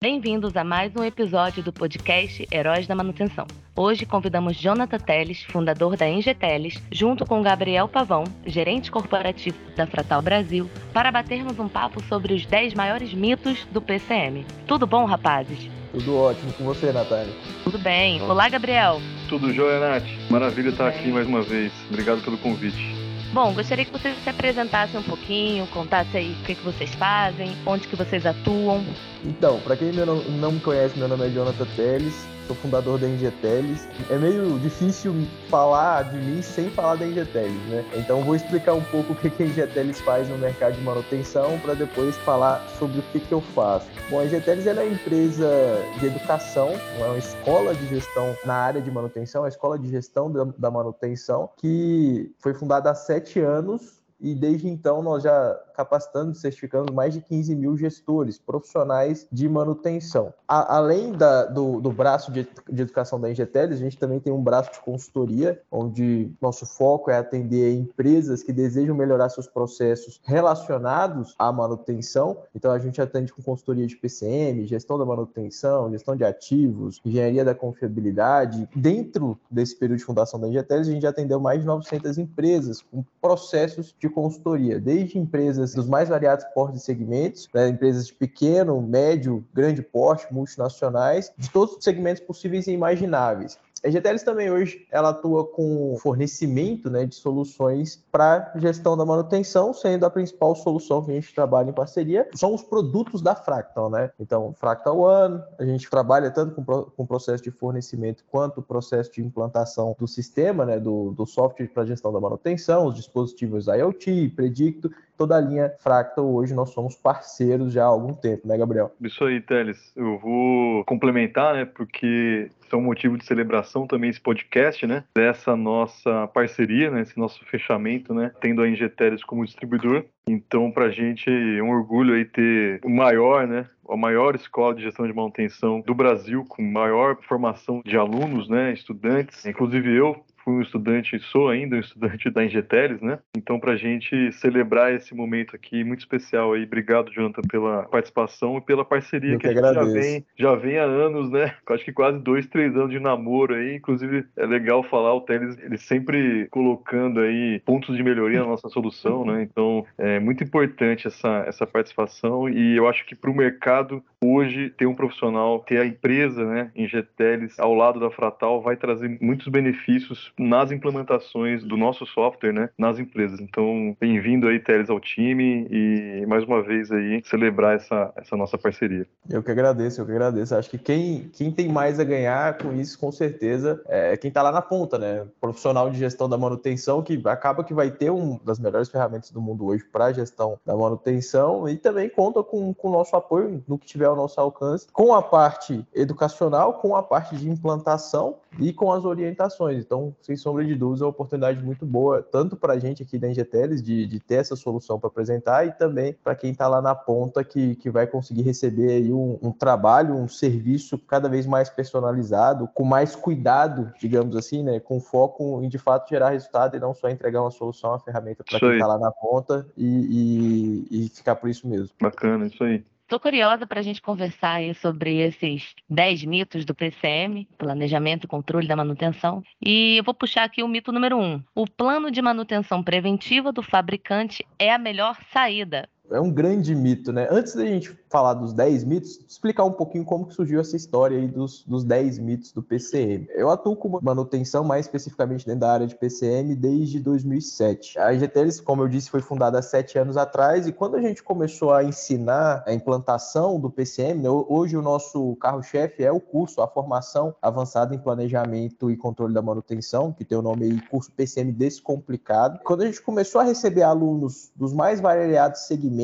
Bem-vindos a mais um episódio do podcast Heróis da Manutenção. Hoje convidamos Jonathan Teles, fundador da Engeteles, junto com Gabriel Pavão, gerente corporativo da Fratal Brasil, para batermos um papo sobre os 10 maiores mitos do PCM. Tudo bom, rapazes? Tudo ótimo com você, Natália. Tudo bem. Olá, Gabriel. Tudo jóia, Nath. Maravilha estar aqui mais uma vez. Obrigado pelo convite. Bom, gostaria que vocês se apresentassem um pouquinho, contassem aí o que, que vocês fazem, onde que vocês atuam. Então, para quem não me conhece, meu nome é Jonathan Teles, sou fundador da Engeteles. É meio difícil falar de mim sem falar da Engeteles, né? Então vou explicar um pouco o que a Engeteles faz no mercado de manutenção para depois falar sobre o que, que eu faço. Bom, a Engeteles é uma empresa de educação, é uma escola de gestão na área de manutenção, a escola de gestão da manutenção, que foi fundada há sete anos e desde então nós já capacitando e certificando mais de 15 mil gestores profissionais de manutenção. A, além da, do, do, braço de, de, educação da Ingeteles, a gente também tem um braço de consultoria, onde nosso foco é atender empresas que desejam melhorar seus processos relacionados à manutenção. Então a gente atende com consultoria de PCM, gestão da manutenção, gestão de ativos, engenharia da confiabilidade. Dentro desse período de fundação da Ingeteles, a gente já atendeu mais de 900 empresas com processos de consultoria, desde empresas dos mais variados portes e segmentos, né, empresas de pequeno, médio, grande porte, multinacionais, de todos os segmentos possíveis e imagináveis. A GTLs também hoje ela atua com fornecimento né, de soluções para gestão da manutenção, sendo a principal solução que a gente trabalha em parceria são os produtos da Fractal, né? Então, Fractal One, a gente trabalha tanto com o processo de fornecimento quanto o processo de implantação do sistema, né, do, do software para gestão da manutenção, os dispositivos IoT, Predicto, toda a linha Fractal hoje nós somos parceiros já há algum tempo, né, Gabriel? Isso aí, Teles. Eu vou complementar, né, porque é um motivo de celebração também esse podcast, né? Dessa nossa parceria, né? Esse nosso fechamento, né? Tendo a Ingeteres como distribuidor. Então, para a gente é um orgulho aí ter o maior, né? A maior escola de gestão de manutenção do Brasil, com maior formação de alunos, né? Estudantes. Inclusive eu fui um estudante, sou ainda um estudante da Ingeteles, né? Então, para a gente celebrar esse momento aqui muito especial aí, obrigado, Jonathan, pela participação e pela parceria Eu que, que a gente já vem, já vem há anos, né? Acho que quase dois, três anos de namoro aí. Inclusive, é legal falar, o Teles, ele sempre colocando aí pontos de melhoria na nossa solução, né? Então, é muito importante essa, essa participação e eu acho que para o mercado hoje ter um profissional, ter a empresa, né, Ingeteles ao lado da Fratal vai trazer muitos benefícios nas implementações do nosso software, né, nas empresas. Então, bem-vindo aí, Teles, ao time e mais uma vez aí celebrar essa, essa nossa parceria. Eu que agradeço, eu que agradeço. Acho que quem, quem tem mais a ganhar com isso, com certeza, é quem está lá na ponta, né? Profissional de gestão da manutenção, que acaba que vai ter uma das melhores ferramentas do mundo hoje para a gestão da manutenção e também conta com o nosso apoio no que tiver ao nosso alcance, com a parte educacional, com a parte de implantação e com as orientações. Então, sem sombra de dúvidas, é uma oportunidade muito boa, tanto para a gente aqui da Engeteles, de, de ter essa solução para apresentar, e também para quem está lá na ponta, que, que vai conseguir receber aí um, um, trabalho, um serviço cada vez mais personalizado, com mais cuidado, digamos assim, né, com foco em de fato gerar resultado e não só entregar uma solução, uma ferramenta para quem está lá na ponta e, e, e ficar por isso mesmo. Bacana, isso aí. Estou curiosa para a gente conversar aí sobre esses 10 mitos do PCM, Planejamento e Controle da Manutenção. E eu vou puxar aqui o mito número 1. Um. O plano de manutenção preventiva do fabricante é a melhor saída é um grande mito, né? Antes da gente falar dos 10 mitos, explicar um pouquinho como que surgiu essa história aí dos, dos 10 mitos do PCM. Eu atuo com manutenção, mais especificamente dentro da área de PCM, desde 2007. A IGTELES, como eu disse, foi fundada há sete anos atrás, e quando a gente começou a ensinar a implantação do PCM, né, hoje o nosso carro-chefe é o curso, a formação avançada em planejamento e controle da manutenção, que tem o nome aí, curso PCM Descomplicado. Quando a gente começou a receber alunos dos mais variados segmentos,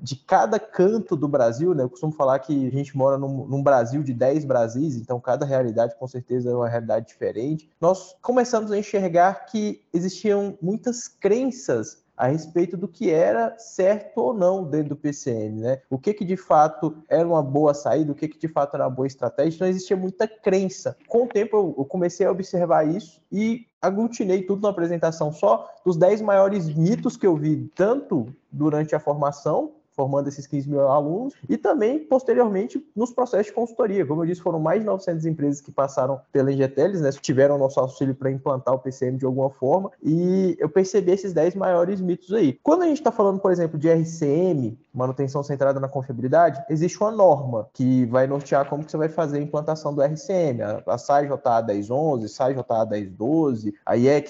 de cada canto do Brasil, né? Eu costumo falar que a gente mora num, num Brasil de 10 Brasis, então cada realidade com certeza é uma realidade diferente. Nós começamos a enxergar que existiam muitas crenças a respeito do que era certo ou não dentro do PCM, né? O que que de fato era uma boa saída, o que que de fato era uma boa estratégia. Então existia muita crença. Com o tempo eu comecei a observar isso e aglutinei tudo numa apresentação só dos 10 maiores mitos que eu vi tanto durante a formação formando esses 15 mil alunos, e também, posteriormente, nos processos de consultoria. Como eu disse, foram mais de 900 empresas que passaram pela Ingeteles, né, tiveram nosso auxílio para implantar o PCM de alguma forma, e eu percebi esses 10 maiores mitos aí. Quando a gente está falando, por exemplo, de RCM, manutenção centrada na confiabilidade, existe uma norma que vai nortear como que você vai fazer a implantação do RCM, a, a SAI JA 1011, SAI JA 1012, a IEC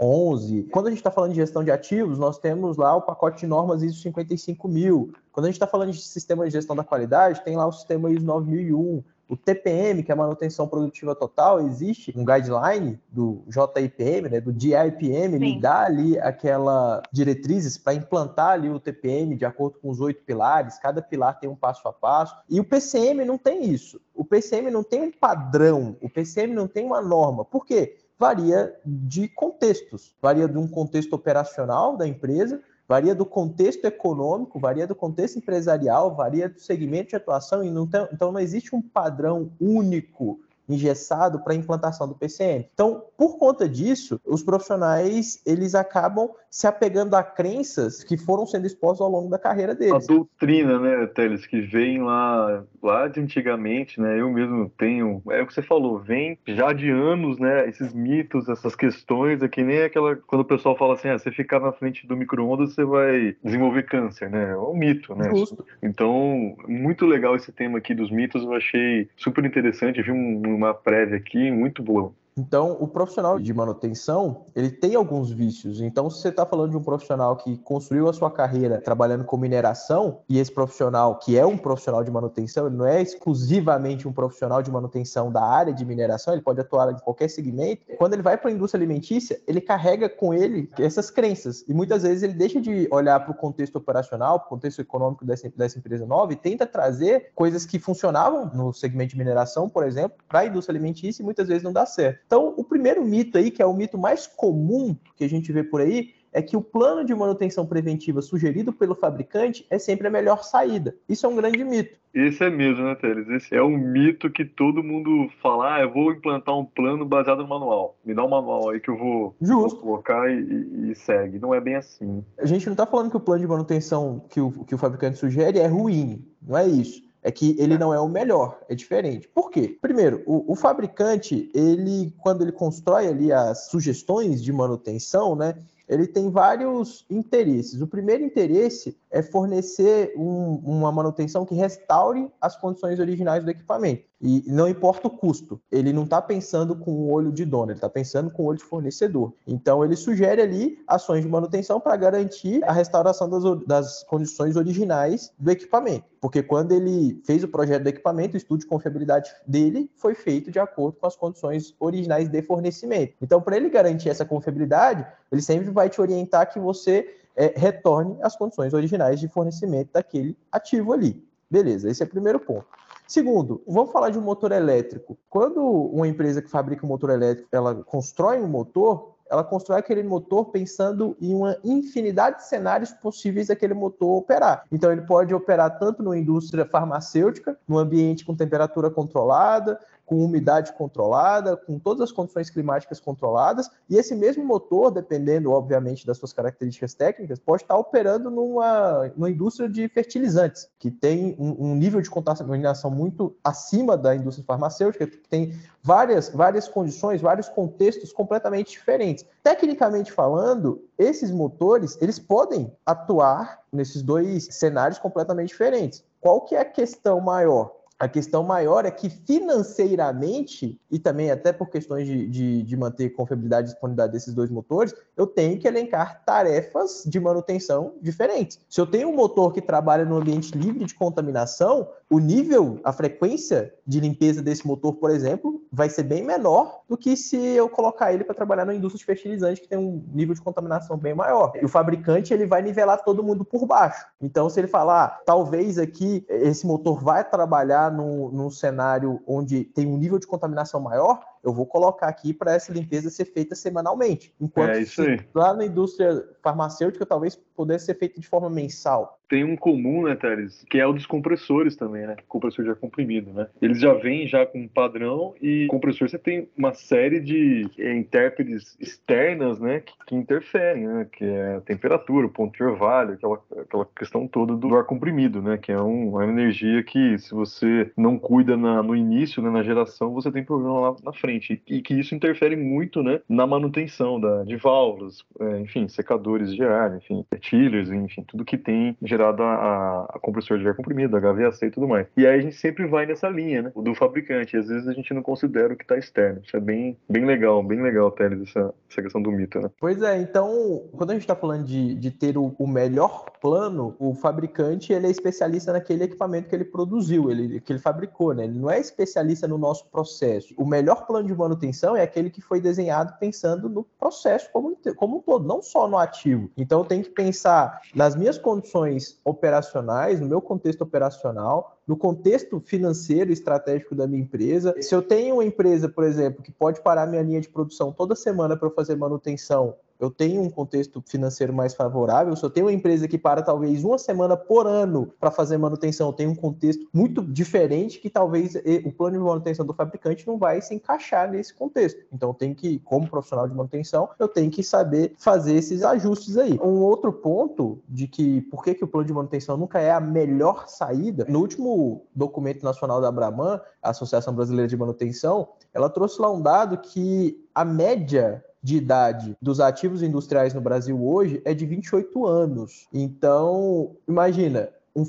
6311. Quando a gente está falando de gestão de ativos, nós temos lá o pacote de normas ISO 55000. Quando a gente está falando de sistema de gestão da qualidade, tem lá o sistema ISO 9001. O TPM, que é a manutenção produtiva total, existe um guideline do JIPM, né, do DIPM, ele dá ali aquela diretrizes para implantar ali o TPM de acordo com os oito pilares, cada pilar tem um passo a passo, e o PCM não tem isso. O PCM não tem um padrão, o PCM não tem uma norma. Por quê? Varia de contextos, varia de um contexto operacional da empresa, varia do contexto econômico, varia do contexto empresarial, varia do segmento de atuação, e não tem, então não existe um padrão único engessado para a implantação do PCM. Então, por conta disso, os profissionais eles acabam se apegando a crenças que foram sendo expostas ao longo da carreira deles. A doutrina, né, Teles, que vem lá, lá de antigamente, né? Eu mesmo tenho, é o que você falou, vem já de anos, né? Esses mitos, essas questões, é que nem aquela quando o pessoal fala assim, ah, você ficar na frente do micro-ondas, você vai desenvolver câncer, né? É um mito, né? Justo. Então, muito legal esse tema aqui dos mitos, eu achei super interessante, vi um, uma prévia aqui muito boa. Então, o profissional de manutenção, ele tem alguns vícios. Então, se você está falando de um profissional que construiu a sua carreira trabalhando com mineração, e esse profissional, que é um profissional de manutenção, ele não é exclusivamente um profissional de manutenção da área de mineração, ele pode atuar em qualquer segmento. Quando ele vai para a indústria alimentícia, ele carrega com ele essas crenças. E muitas vezes ele deixa de olhar para o contexto operacional, para o contexto econômico dessa, dessa empresa nova e tenta trazer coisas que funcionavam no segmento de mineração, por exemplo, para a indústria alimentícia e muitas vezes não dá certo. Então, o primeiro mito aí, que é o mito mais comum que a gente vê por aí, é que o plano de manutenção preventiva sugerido pelo fabricante é sempre a melhor saída. Isso é um grande mito. Esse é mesmo, né, Teles? Esse é um mito que todo mundo fala, ah, eu vou implantar um plano baseado no manual. Me dá um manual aí que eu vou, vou colocar e, e, segue. Não é bem assim. A gente não está falando que o plano de manutenção que o, que o fabricante sugere é ruim. Não é isso é que ele não é o melhor, é diferente. Por quê? Primeiro, o, o, fabricante, ele, quando ele constrói ali as sugestões de manutenção, né, ele tem vários interesses. O primeiro interesse é fornecer um, uma manutenção que restaure as condições originais do equipamento. E não importa o custo, ele não está pensando com o olho de dono, ele está pensando com o olho de fornecedor. Então, ele sugere ali ações de manutenção para garantir a restauração das, das condições originais do equipamento. Porque quando ele fez o projeto do equipamento, o estudo de confiabilidade dele foi feito de acordo com as condições originais de fornecimento. Então, para ele garantir essa confiabilidade, ele sempre vai te orientar que você é, retorne às condições originais de fornecimento daquele ativo ali. Beleza, esse é o primeiro ponto. Segundo, vamos falar de um motor elétrico. Quando uma empresa que fabrica um motor elétrico, ela constrói um motor, ela constrói aquele motor pensando em uma infinidade de cenários possíveis daquele motor operar. Então ele pode operar tanto numa indústria farmacêutica, num ambiente com temperatura controlada, com umidade controlada, com todas as condições climáticas controladas, e esse mesmo motor, dependendo, obviamente, das suas características técnicas, pode estar operando numa, numa indústria de fertilizantes, que tem um, um nível de contaminação muito acima da indústria farmacêutica, que tem várias, várias condições, vários contextos completamente diferentes. Tecnicamente falando, esses motores, eles podem atuar nesses dois cenários completamente diferentes. Qual que é a questão maior? A questão maior é que financeiramente, e também até por questões de, de, de, manter confiabilidade e disponibilidade desses dois motores, eu tenho que elencar tarefas de manutenção diferentes. Se eu tenho um motor que trabalha no ambiente livre de contaminação, o nível, a frequência de limpeza desse motor, por exemplo, vai ser bem menor do que se eu colocar ele para trabalhar na indústria de fertilizante, que tem um nível de contaminação bem maior. E o fabricante ele vai nivelar todo mundo por baixo. Então, se ele falar, ah, talvez aqui esse motor vai trabalhar num, cenário onde tem um nível de contaminação maior, eu vou colocar aqui para essa limpeza ser feita semanalmente. Enquanto é isso aí. lá na indústria farmacêutica talvez pudesse ser feito de forma mensal tem um comum, né, Teres, que é o dos compressores também, né? Compressor de ar comprimido, né? Eles já vêm já com um padrão e compressor você tem uma série de é, intérpretes externas, né, que, que, interferem, né? Que é a temperatura, o ponto de orvalho, aquela, aquela questão toda do ar comprimido, né? Que é um, uma energia que se você não cuida na, no início, né, na geração, você tem problema lá na frente e, que isso interfere muito, né, na manutenção da, de válvulas, é, enfim, secadores de ar, enfim, chillers, enfim, tudo que tem gerado a, a compressor de ar comprimido, HVAC e tudo mais. E aí a gente sempre vai nessa linha, né? Do fabricante. E às vezes a gente não considera o que está externo. Isso é bem, bem legal, bem legal, Teles, essa, essa questão do mito, né? Pois é, então, quando a gente está falando de, de ter o, o, melhor plano, o fabricante ele é especialista naquele equipamento que ele produziu, ele, que ele fabricou, né? Ele não é especialista no nosso processo. O melhor plano de manutenção é aquele que foi desenhado pensando no processo como, como um todo, não só no ativo. Então, tem que pensar nas minhas condições operacionais, no meu contexto operacional, no contexto financeiro e estratégico da minha empresa. Se eu tenho uma empresa, por exemplo, que pode parar minha linha de produção toda semana para eu fazer manutenção eu tenho um contexto financeiro mais favorável, se eu tenho uma empresa que para talvez uma semana por ano para fazer manutenção, eu tenho um contexto muito diferente que talvez o plano de manutenção do fabricante não vai se encaixar nesse contexto. Então, tem que, como profissional de manutenção, eu tenho que saber fazer esses ajustes aí. Um outro ponto de que por que, que o plano de manutenção nunca é a melhor saída, no último documento nacional da Abraman, a Associação Brasileira de Manutenção, ela trouxe lá um dado que a média de idade dos ativos industriais no Brasil hoje é de 28 anos. Então, imagina, um,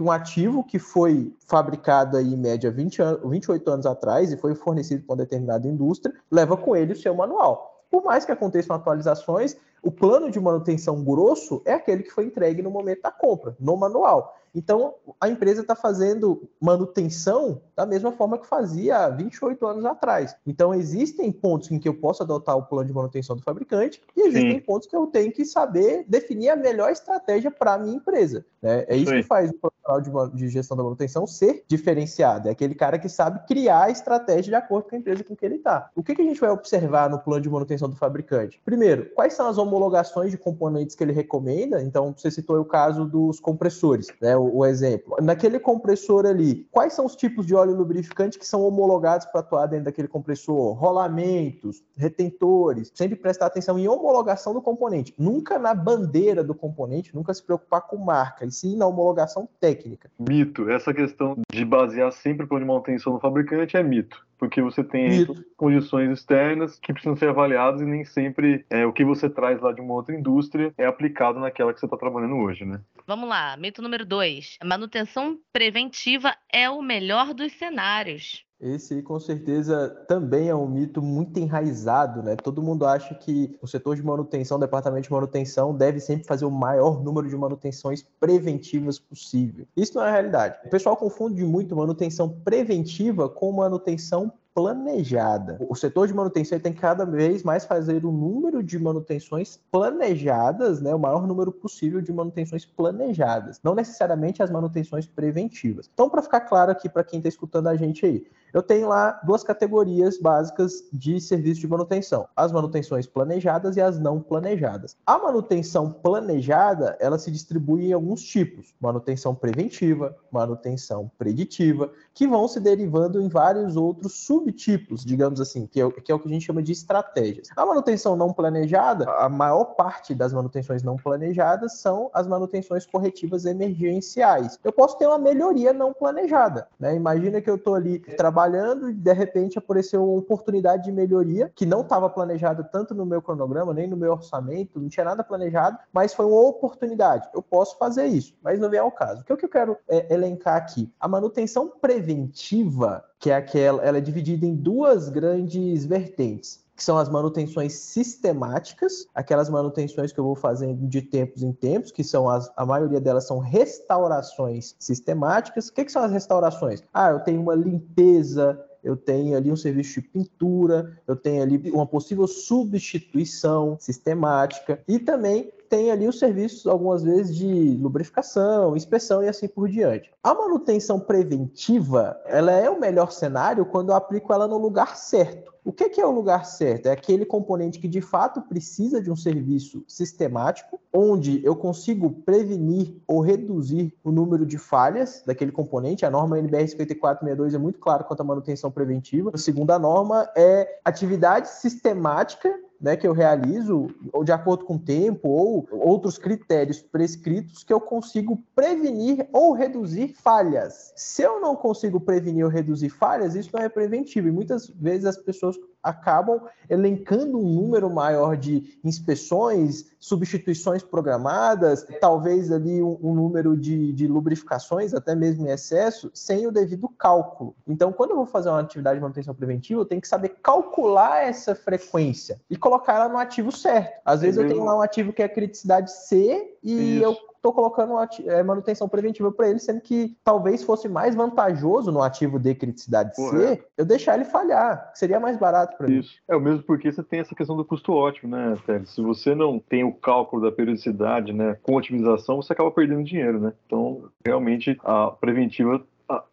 um, ativo que foi fabricado aí, em média 20 an 28 anos atrás e foi fornecido por uma determinada indústria, leva com ele o seu manual. Por mais que aconteçam atualizações, o plano de manutenção grosso é aquele que foi entregue no momento da compra, no manual. Então, a empresa está fazendo manutenção da mesma forma que fazia há 28 anos atrás. Então, existem pontos em que eu posso adotar o plano de manutenção do fabricante e existem Sim. pontos que eu tenho que saber definir a melhor estratégia para a minha empresa. Né? É isso Sim. que faz o profissional de, de, gestão da manutenção ser diferenciado. É aquele cara que sabe criar a estratégia de acordo com a empresa com que ele está. O que, que a gente vai observar no plano de manutenção do fabricante? Primeiro, quais são as homologações de componentes que ele recomenda? Então, você citou o caso dos compressores, né? O, o exemplo. Naquele compressor ali, quais são os tipos de óleo lubrificante que são homologados para atuar dentro daquele compressor? Rolamentos, retentores. Sempre prestar atenção em homologação do componente. Nunca na bandeira do componente, nunca se preocupar com marca, e sim na homologação técnica. Mito. Essa questão de basear sempre o plano de manutenção no fabricante é mito porque você tem condições externas que precisam ser avaliadas e nem sempre é, o que você traz lá de uma outra indústria é aplicado naquela que você está trabalhando hoje, né? Vamos lá, mito número dois. Manutenção preventiva é o melhor dos cenários. Esse com certeza, também é um mito muito enraizado, né? Todo mundo acha que o setor de manutenção, o departamento de manutenção, deve sempre fazer o maior número de manutenções preventivas possível. Isso não é realidade. O pessoal confunde muito manutenção preventiva com manutenção planejada. O setor de manutenção tem que cada vez mais fazer o número de manutenções planejadas, né, o maior número possível de manutenções planejadas, não necessariamente as manutenções preventivas. Então, para ficar claro aqui para quem está escutando a gente aí, eu tenho lá duas categorias básicas de serviço de manutenção: as manutenções planejadas e as não planejadas. A manutenção planejada, ela se distribui em alguns tipos: manutenção preventiva, manutenção preditiva, que vão se derivando em vários outros subtipos, digamos assim, que é, que é o que a gente chama de estratégias. A manutenção não planejada, a maior parte das manutenções não planejadas são as manutenções corretivas emergenciais. Eu posso ter uma melhoria não planejada, né? Imagina que eu estou ali trabalhando trabalhando e de repente apareceu uma oportunidade de melhoria que não estava planejada tanto no meu cronograma, nem no meu orçamento, não tinha nada planejado, mas foi uma oportunidade. Eu posso fazer isso, mas não é o caso. O que, é que eu quero é, elencar aqui? A manutenção preventiva, que é aquela, ela é dividida em duas grandes vertentes que são as manutenções sistemáticas, aquelas manutenções que eu vou fazendo de tempos em tempos, que são as, a maioria delas são restaurações sistemáticas. O que, que são as restaurações? Ah, eu tenho uma limpeza, eu tenho ali um serviço de pintura, eu tenho ali uma possível substituição sistemática e também tem ali os serviços, algumas vezes, de lubrificação, inspeção e assim por diante. A manutenção preventiva, ela é o melhor cenário quando eu aplico ela no lugar certo. O que, é o lugar certo? É aquele componente que de fato precisa de um serviço sistemático, onde eu consigo prevenir ou reduzir o número de falhas daquele componente. A norma NBR 5462 é muito clara quanto à manutenção preventiva. A segunda norma é atividade sistemática né, que eu realizo, ou de acordo com o tempo, ou outros critérios prescritos, que eu consigo prevenir ou reduzir falhas. Se eu não consigo prevenir ou reduzir falhas, isso não é preventivo. E muitas vezes as pessoas acabam elencando um número maior de inspeções, substituições programadas, talvez ali um, um número de, de, lubrificações, até mesmo em excesso, sem o devido cálculo. Então, quando eu vou fazer uma atividade de manutenção preventiva, eu tenho que saber calcular essa frequência e colocar ela no ativo certo. Às vezes eu tenho lá um ativo que é criticidade C e Isso. eu estou colocando é, manutenção preventiva para ele, sendo que talvez fosse mais vantajoso no ativo de criticidade. C eu deixar ele falhar, que seria mais barato para mim. Isso. É o mesmo porque você tem essa questão do custo ótimo, né, Télio? Se você não tem o cálculo da periodicidade, né, com otimização, você acaba perdendo dinheiro, né? Então, realmente, a preventiva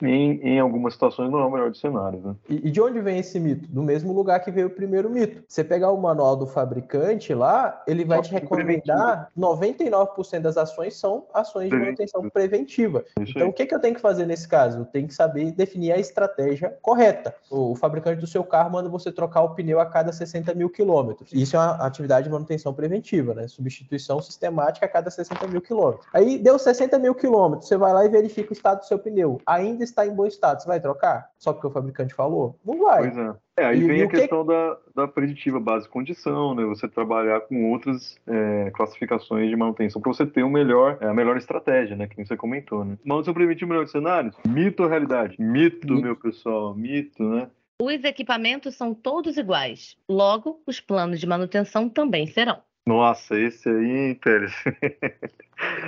em, em algumas situações não é o melhor dos cenários. Né? E, e, de onde vem esse mito? Do mesmo lugar que veio o primeiro mito. Você pegar o manual do fabricante lá, ele vai Só te recomendar 99% das ações são ações de manutenção preventiva. Isso então, aí. o que, que eu tenho que fazer nesse caso? Eu tenho que saber definir a estratégia correta. O, o fabricante do seu carro manda você trocar o pneu a cada 60 mil quilômetros. Isso é uma atividade de manutenção preventiva, né? Substituição sistemática a cada 60 mil quilômetros. Aí deu 60 mil quilômetros, você vai lá e verifica o estado do seu pneu. Aí ainda está em bom estado, você vai trocar? Só porque o fabricante falou? Não vai. Pois é. É, aí e, vem e a questão que... da, da preditiva base condição, né? Você trabalhar com outras é, classificações de manutenção para você ter um melhor, é, a melhor estratégia, né? Que você comentou, né? Manutenção preventiva melhor cenários? Mito ou realidade? Mito, mito, meu pessoal, mito, né? Os equipamentos são todos iguais. Logo, os planos de manutenção também serão. Nossa, esse aí, Pérez.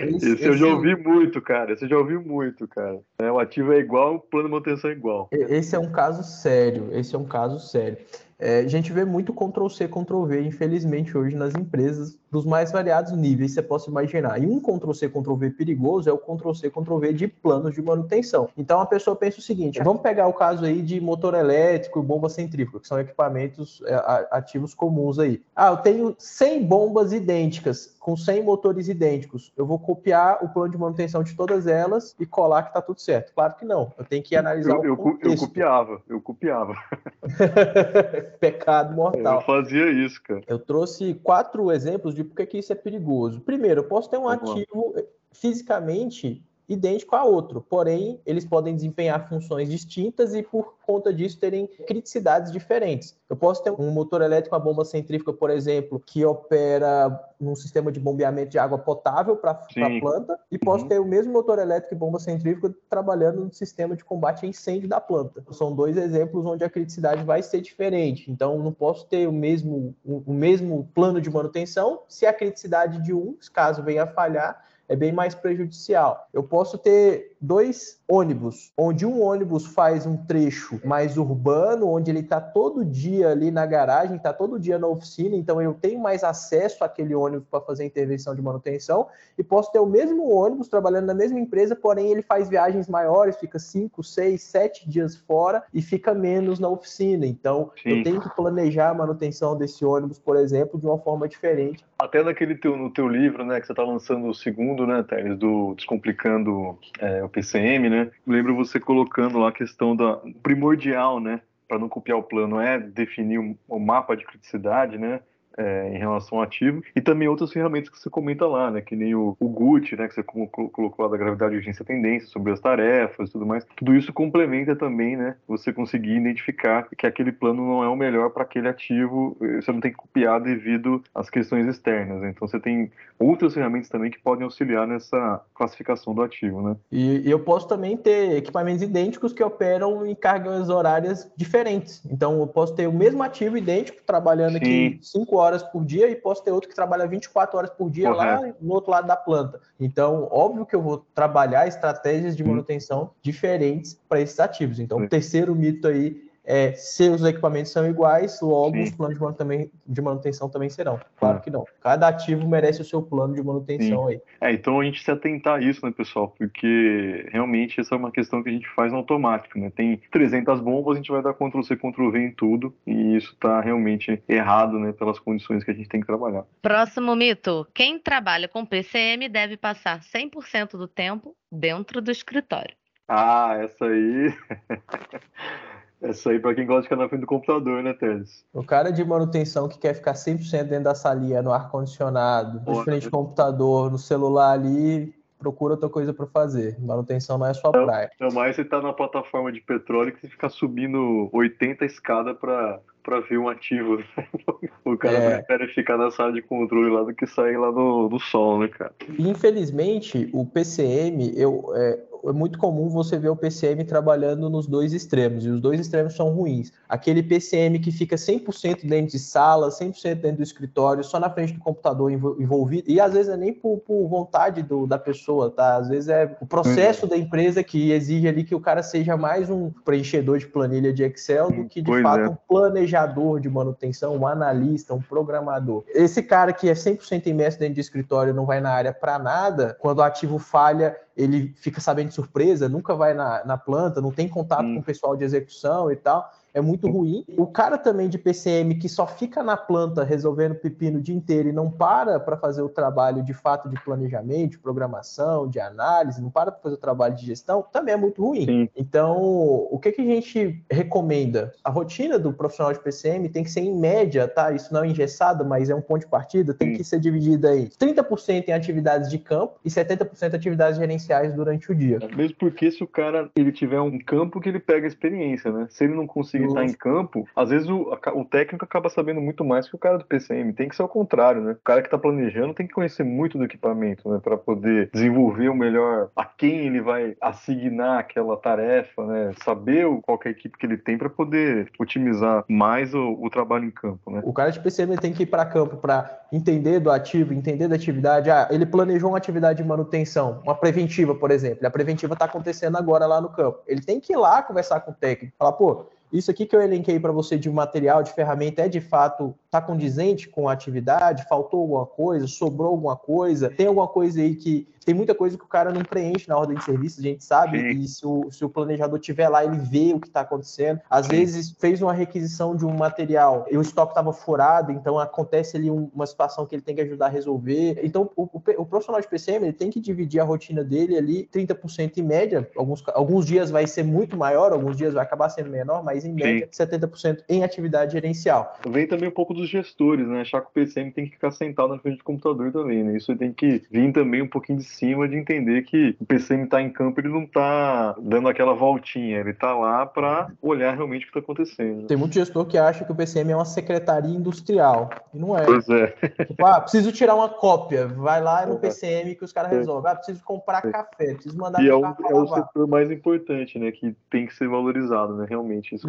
Esse, esse, eu já ouvi muito, cara. Esse eu já ouvi muito, cara. É, o ativo é igual, o plano de manutenção é igual. Esse é um caso sério. Esse é um caso sério. É, a gente vê muito Ctrl-C, Ctrl-V, infelizmente, hoje nas empresas, dos mais variados níveis você possa imaginar. E um Ctrl-C, Ctrl-V perigoso é o Ctrl-C, Ctrl-V de planos de manutenção. Então a pessoa pensa o seguinte: vamos pegar o caso aí de motor elétrico e bomba centrífuga, que são equipamentos é, ativos comuns aí. Ah, eu tenho 100 bombas idênticas, com 100 motores idênticos. Eu vou copiar o plano de manutenção de todas elas e colar que está tudo certo. Claro que não. Eu tenho que analisar eu, o eu, eu copiava, eu copiava. Pecado mortal. Eu fazia isso, cara. Eu trouxe quatro exemplos de por que isso é perigoso. Primeiro, eu posso ter um ativo fisicamente idêntico a outro, porém eles podem desempenhar funções distintas e por conta disso terem criticidades diferentes. Eu posso ter um motor elétrico, uma bomba centrífuga, por exemplo, que opera num sistema de bombeamento de água potável para a planta, e posso uhum. ter o mesmo motor elétrico e bomba centrífuga trabalhando no sistema de combate a incêndio da planta. São dois exemplos onde a criticidade vai ser diferente. Então, não posso ter o mesmo, o mesmo plano de manutenção se a criticidade de um, caso venha a falhar, é bem mais prejudicial. Eu posso ter dois ônibus, onde um ônibus faz um trecho mais urbano, onde ele está todo dia ali na garagem, está todo dia na oficina, então eu tenho mais acesso àquele ônibus para fazer intervenção de manutenção, e posso ter o mesmo ônibus trabalhando na mesma empresa, porém ele faz viagens maiores, fica 5, 6, 7 dias fora e fica menos na oficina. Então Sim. eu tenho que planejar a manutenção desse ônibus, por exemplo, de uma forma diferente. Até naquele teu, no teu livro, né, que você está lançando o segundo, né, Teres, do Descomplicando é, PCM, né? Lembro você colocando lá a questão da primordial, né? Para não copiar o plano é definir o mapa de criticidade, né? É, em relação ao ativo, e também outras ferramentas que você comenta lá, né, que nem o, o GUT, né, que você colocou lá da gravidade, urgência, tendência, sobre as tarefas e tudo mais. Tudo isso complementa também, né, você conseguir identificar que aquele plano não é o melhor para aquele ativo, você não tem que copiar devido às questões externas. Né? Então você tem outras ferramentas também que podem auxiliar nessa classificação do ativo, né. E, e eu posso também ter equipamentos idênticos que operam em cargas horárias diferentes. Então eu posso ter o mesmo ativo idêntico trabalhando Sim. aqui 5 horas por dia e posso ter outro que trabalha 24 horas por dia Correto. lá no outro lado da planta. Então, óbvio que eu vou trabalhar estratégias de manutenção diferentes para esses ativos. Então, o terceiro mito aí é se os equipamentos são iguais, logo Sim. os planos de manutenção, de manutenção também serão. Claro que não. Cada ativo merece o seu plano de manutenção Sim. aí. É, então a gente se atentar a isso, né, pessoal? Porque realmente essa é uma questão que a gente faz no automático, né? Tem 300 bombas, a gente vai dar Ctrl-C, Ctrl-V em tudo, e isso está realmente errado, né, pelas condições que a gente tem que trabalhar. Próximo mito. Quem trabalha com PCM deve passar 100% do tempo dentro do escritório. Ah, essa aí. essa aí para quem gosta de ficar na frente do computador, né, Teles? O cara de manutenção que quer ficar 100% dentro da salinha, no ar-condicionado, de frente ao computador, no celular ali, procura outra coisa para fazer. Manutenção não é sua não, praia. Não, mais você tá na plataforma de petróleo que você fica subindo 80 escadas para para ver um ativo. o cara é. prefere ficar na sala de controle lá do que sair lá do, do sol, né, cara? Infelizmente, o PCM, eu, é, é muito comum você ver o PCM trabalhando nos dois extremos, e os dois extremos são ruins. Aquele PCM que fica 100% dentro de sala, 100% dentro do escritório, só na frente do computador envolvido, e às vezes é nem por, por vontade do, da pessoa, tá? Às vezes é o processo da empresa que exige ali que o cara seja mais um preenchedor de planilha de Excel do que de pois fato é. um planejador de manutenção, um analista, um programador. Esse cara que é 100% imerso dentro de escritório não vai na área para nada, quando o ativo falha, ele fica sabendo de surpresa, nunca vai na, na planta, não tem contato hum. com o pessoal de execução e tal é muito ruim. O cara também de PCM que só fica na planta resolvendo pepino o dia inteiro e não para para fazer o trabalho de fato de planejamento, de programação, de análise, não para para fazer o trabalho de gestão, também é muito ruim. Sim. Então, o que, que a gente recomenda? A rotina do profissional de PCM tem que ser em média, tá? Isso não é engessado, mas é um ponto de partida, tem Sim. que ser dividida em 30% em atividades de campo e 70% em atividades gerenciais durante o dia. Mesmo porque se o cara ele tiver um campo que ele pega experiência, né? Se ele não conseguir conseguir estar em campo, às vezes o, o técnico acaba sabendo muito mais que o cara do PCM. Tem que ser o contrário, né? O cara que está planejando tem que conhecer muito do equipamento, né? Para poder desenvolver o melhor a quem ele vai assignar aquela tarefa, né? Saber qual é a equipe que ele tem para poder otimizar mais o, o, trabalho em campo, né? O cara de PCM tem que ir para campo para entender do ativo, entender da atividade. Ah, ele planejou uma atividade de manutenção, uma preventiva, por exemplo. A preventiva está acontecendo agora lá no campo. Ele tem que ir lá conversar com o técnico, falar, pô, isso aqui que eu elenquei para você de material, de ferramenta, é de fato está condizente com a atividade? Faltou alguma coisa? Sobrou alguma coisa? Tem alguma coisa aí que tem muita coisa que o cara não preenche na ordem de serviço, a gente sabe, Sim. e se o, se o planejador tiver lá, ele vê o que está acontecendo. Às Sim. vezes fez uma requisição de um material e o estoque estava furado, então acontece ali uma situação que ele tem que ajudar a resolver. Então, o, o, o profissional de PCM ele tem que dividir a rotina dele ali 30% em média. Alguns, alguns dias vai ser muito maior, alguns dias vai acabar sendo menor, mas em média Sim. 70% em atividade gerencial. Vem também um pouco dos gestores, né? Achar que o PCM tem que ficar sentado na frente do computador também, né? Isso tem que vir também um pouquinho de cima de entender que o PCM está em campo, ele não está dando aquela voltinha, ele está lá para olhar realmente o que está acontecendo. Tem muito gestor que acha que o PCM é uma secretaria industrial, e não é. Pois é. Tipo, ah, preciso tirar uma cópia, vai lá no PCM que os caras resolvem. Ah, preciso comprar café, preciso mandar E é o, é o setor mais importante, né, que tem que ser valorizado, né, realmente. Isso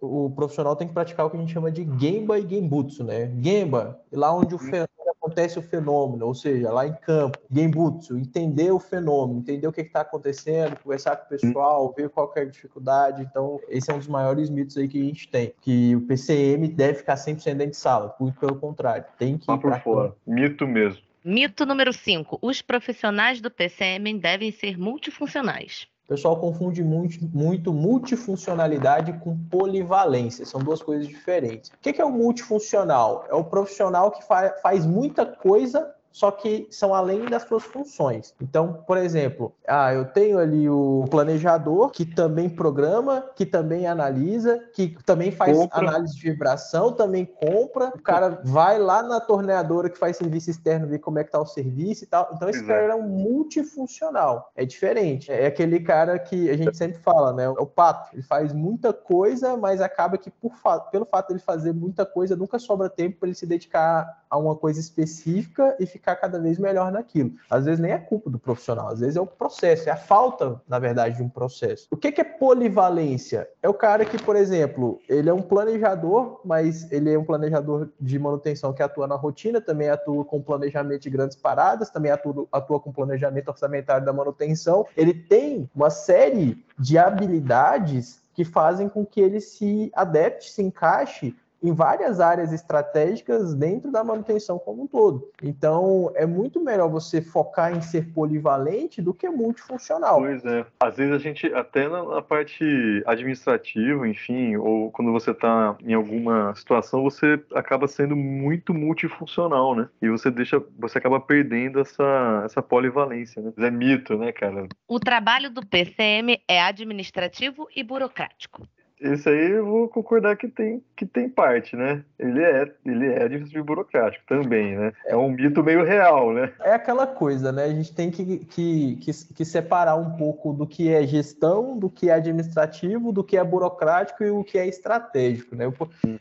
o, o profissional tem que praticar o que a gente chama de Gemba e Gembutsu, né? Gemba, lá onde o fenômeno acontece o fenômeno, ou seja, lá em campo, Gembutsu, entender o fenômeno, entender o que está acontecendo, conversar com o pessoal, ver qual é a dificuldade. Então, esse é um dos maiores mitos aí que a gente tem, que o PCM deve ficar 100% dentro de sala, muito pelo contrário, tem que ir por fora. Campo. Mito mesmo. Mito número 5. Os profissionais do PCM devem ser multifuncionais. Pessoal confunde muito, muito multifuncionalidade com polivalência, são duas coisas diferentes. O que é o multifuncional? É o profissional que fa faz muita coisa só que são além das suas funções. Então, por exemplo, ah, eu tenho ali o planejador que também programa, que também analisa, que também faz compra. análise de vibração, também compra. O cara vai lá na torneadora que faz serviço externo ver como é que tá o serviço e tal. Então, esse cara é um multifuncional. É diferente. É aquele cara que a gente sempre fala, né? O pato. Ele faz muita coisa, mas acaba que por pelo fato de ele fazer muita coisa, nunca sobra tempo para ele se dedicar a uma coisa específica e ficar ficar cada vez melhor naquilo. Às vezes nem é culpa do profissional, às vezes é o processo, é a falta, na verdade, de um processo. O que, é polivalência? É o cara que, por exemplo, ele é um planejador, mas ele é um planejador de manutenção que atua na rotina, também atua com planejamento de grandes paradas, também atua, atua com planejamento orçamentário da manutenção. Ele tem uma série de habilidades que fazem com que ele se adapte, se encaixe em várias áreas estratégicas dentro da manutenção como um todo. Então, é muito melhor você focar em ser polivalente do que multifuncional. Pois é. Às vezes a gente, até na, parte administrativa, enfim, ou quando você está em alguma situação, você acaba sendo muito multifuncional, né? E você deixa, você acaba perdendo essa, essa polivalência, né? É mito, né, cara? O trabalho do PCM é administrativo e burocrático. Isso aí eu vou concordar que tem, que tem parte, né? Ele é, ele é administrativo burocrático também, né? É um mito meio real, né? É aquela coisa, né? A gente tem que, que, que, que separar um pouco do que é gestão, do que é administrativo, do que é burocrático e o que é estratégico, né?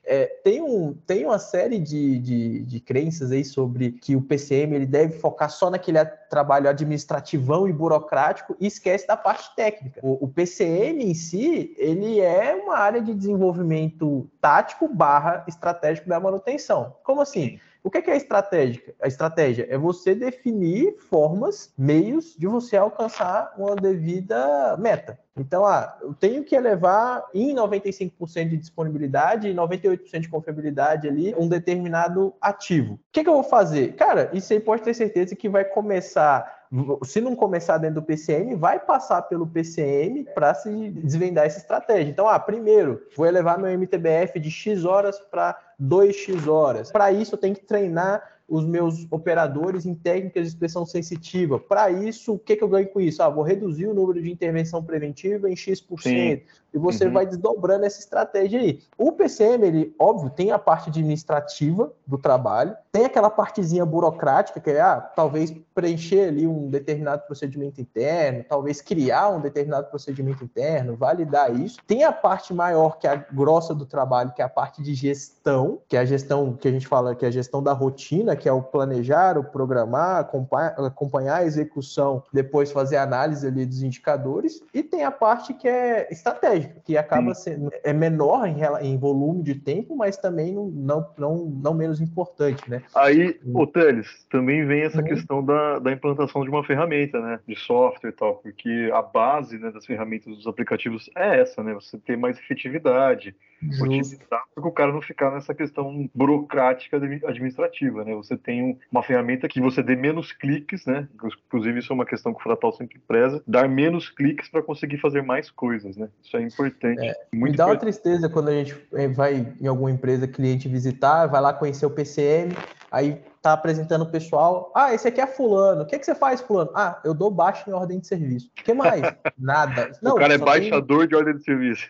É, tem, um, tem uma série de, de, de crenças aí sobre que o PCM ele deve focar só naquele trabalho administrativão e burocrático e esquece da parte técnica. O, o PCM em si, ele é uma área de desenvolvimento tático barra estratégico da manutenção. Como assim? O que é a estratégia? A estratégia é você definir formas, meios de você alcançar uma devida meta. Então, ah, eu tenho que elevar em 95% de disponibilidade e 98% de confiabilidade ali um determinado ativo. O que, que eu vou fazer? Cara, isso aí pode ter certeza que vai começar se não começar dentro do PCM, vai passar pelo PCM para se desvendar essa estratégia. Então, ah, primeiro, vou elevar meu MTBF de X horas para 2x horas. Para isso, eu tenho que treinar os meus operadores em técnicas de expressão sensitiva. Para isso, o que, que eu ganho com isso? Ah, vou reduzir o número de intervenção preventiva em X%. Sim. E você uhum. vai desdobrando essa estratégia aí. O PCM, ele, óbvio, tem a parte administrativa do trabalho, tem aquela partezinha burocrática, que é, ah, talvez preencher ali um determinado procedimento interno, talvez criar um determinado procedimento interno, validar isso. Tem a parte maior, que é a grossa do trabalho, que é a parte de gestão, que é a gestão que a gente fala que é a gestão da rotina, que é o planejar, o programar, acompanhar a execução, depois fazer análise ali dos indicadores. E tem a parte que é estratégica, que acaba Sim. sendo é menor em, em, volume de tempo, mas também não, não, não menos importante, né? Aí, o Teles, também vem essa uhum. questão da, da implantação de uma ferramenta, né? De software e tal, porque a base né, das ferramentas dos aplicativos é essa, né? Você ter mais efetividade, otimizar, para o cara não ficar nessa questão burocrática administrativa, né? Você tem uma ferramenta que você dê menos cliques, né? Inclusive isso é uma questão que o Fratal sempre preza, dar menos cliques para conseguir fazer mais coisas, né? Isso é importante. É, muito me dá importante. uma tristeza quando a gente eh, vai em alguma empresa cliente visitar, vai lá conhecer o PCM, aí tá apresentando o pessoal. Ah, esse aqui é fulano. O que, que você faz, fulano? Ah, eu dou baixa em ordem de serviço. O que mais? Nada. Não, o cara é baixador tem... de ordem de serviço.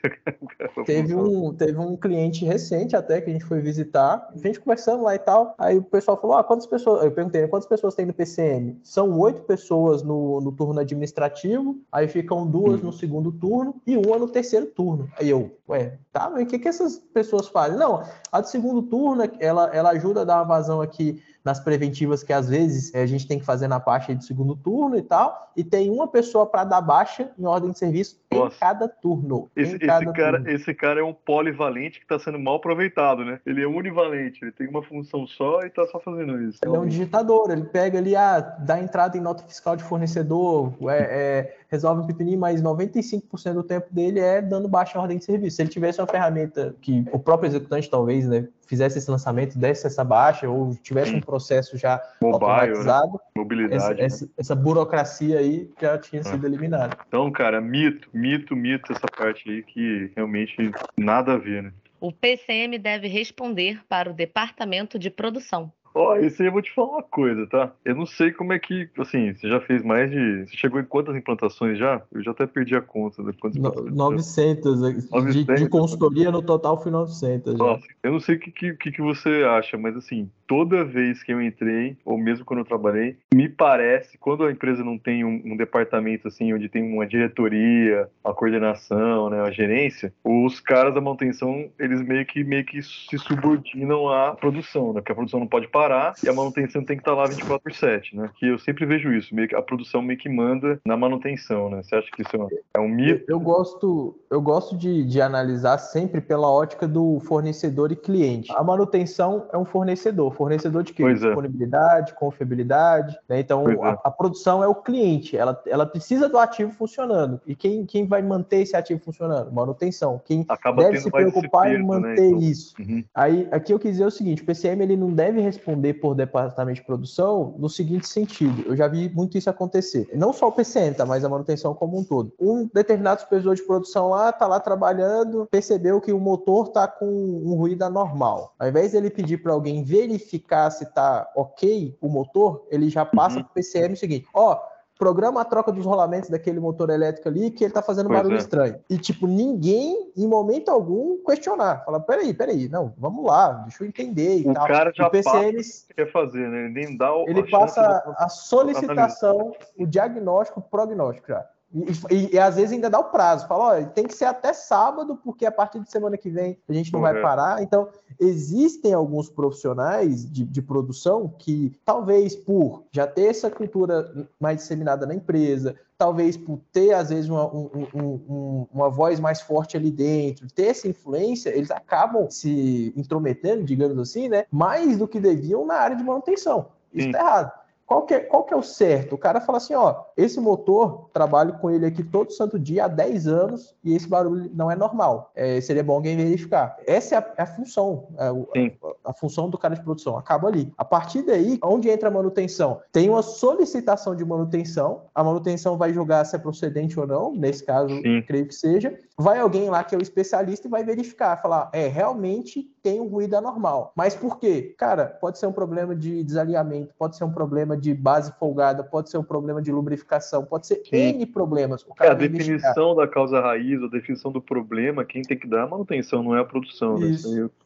teve, um, teve um cliente recente até que a gente foi visitar, a gente conversando lá e tal. Aí o pessoal falou: ah, quantas pessoas. Eu perguntei, quantas pessoas tem no PCM? São oito pessoas no, no turno administrativo, aí ficam duas no segundo turno e uma no terceiro turno. Aí eu, ué, tá, mas o que, que essas pessoas fazem? Não, a do segundo turno, ela, ela ajuda a dar uma vazão aqui nas preventivas que às vezes a gente tem que fazer na parte do segundo turno e tal, e tem uma pessoa para dar baixa em ordem de serviço Nossa. em cada turno. Esse, esse cada cara, turno. esse cara é um polivalente que está sendo mal aproveitado, né? Ele é univalente, ele tem uma função só e está só fazendo isso. Ele é um digitador, ele pega ali, ah, dá entrada em nota fiscal de fornecedor, é, é, resolve um pepininho, mas 95% do tempo dele é dando baixa em ordem de serviço. Se ele tivesse uma ferramenta que o próprio executante talvez, né, fizesse esse lançamento, desse essa baixa, ou tivesse um processo já Mobile, né? automatizado, né? mobilidade, essa, né? essa, essa, burocracia aí já tinha sido ah. eliminada. Então, cara, mito, mito, mito essa parte aí que realmente nada a ver, né? O PCM deve responder para o departamento de produção. Ó, oh, esse aí eu vou te falar uma coisa, tá? Eu não sei como é que, assim, você já fez mais de. Você chegou em quantas implantações já? Eu já até perdi a conta. De quantas no, 900. 900 de, de, consultoria no total foi 900. Já. Nossa, eu não sei o que, que, que você acha, mas assim, toda vez que eu entrei, ou mesmo quando eu trabalhei, me parece, quando a empresa não tem um, um departamento assim, onde tem uma diretoria, a coordenação, né, a gerência, os caras da manutenção, eles meio que, meio que se subordinam à produção, né? Porque a produção não pode parar parar e a manutenção tem que estar lá 24 por 7, né? Que eu sempre vejo isso, meio que a produção meio que manda na manutenção, né? Você acha que isso é um mito? Eu, gosto, eu gosto de, de analisar sempre pela ótica do fornecedor e cliente. A manutenção é um fornecedor, fornecedor de quê? Pois é. Disponibilidade, confiabilidade, né? Então a, é. a, produção é o cliente, ela, ela precisa do ativo funcionando. E quem, quem vai manter esse ativo funcionando? Manutenção. Quem Acaba deve se preocupar em manter né? então, isso. Uhum. Aí aqui eu quis dizer o seguinte: o PCM ele não deve responder por departamento de produção no seguinte sentido. Eu já vi muito isso acontecer. Não só o PCM, tá? Mas a manutenção como um todo. Um determinado supervisor de produção lá tá lá trabalhando, percebeu que o motor tá com um ruído anormal. Ao invés dele pedir para alguém verificar se tá ok o motor, ele já passa uhum. para o PCM o seguinte: ó, oh, programa a troca dos rolamentos daquele motor elétrico ali que ele tá fazendo pois barulho é. estranho. E, tipo, ninguém, em momento algum, questionar. Fala, peraí, peraí, não, vamos lá, deixa eu entender e o tal. cara já o PCM, passa que quer fazer, né? Ele nem dá o, Ele passa a solicitação, o diagnóstico, o prognóstico já. E, e, e, às vezes ainda dá o prazo, fala, olha, tem que ser até sábado, porque a partir de semana que vem a gente não vai parar. Então, existem alguns profissionais de, de, produção que, talvez por já ter essa cultura mais disseminada na empresa, talvez por ter, às vezes, uma, um, um, uma voz mais forte ali dentro, ter essa influência, eles acabam se intrometendo, digamos assim, né? Mais do que deviam na área de manutenção. Isso está errado. Qual que, é, qual que é o certo? O cara fala assim, ó, esse motor, trabalho com ele aqui todo santo dia há 10 anos e esse barulho não é normal. É, seria bom alguém verificar. Essa é a, é a função, é a, a, função do cara de produção. Acaba ali. A partir daí, onde entra a manutenção? Tem uma solicitação de manutenção. A manutenção vai julgar se é procedente ou não. Nesse caso, Sim. creio que seja. Vai alguém lá que é o especialista e vai verificar, falar, é, realmente tem um ruído anormal. Mas por quê? Cara, pode ser um problema de desalinhamento, pode ser um problema de base folgada, pode ser um problema de lubrificação, pode ser Sim. N problemas. O cara é, a definição da causa raiz, a definição do problema, quem tem que dar é a manutenção, não é a produção. Né?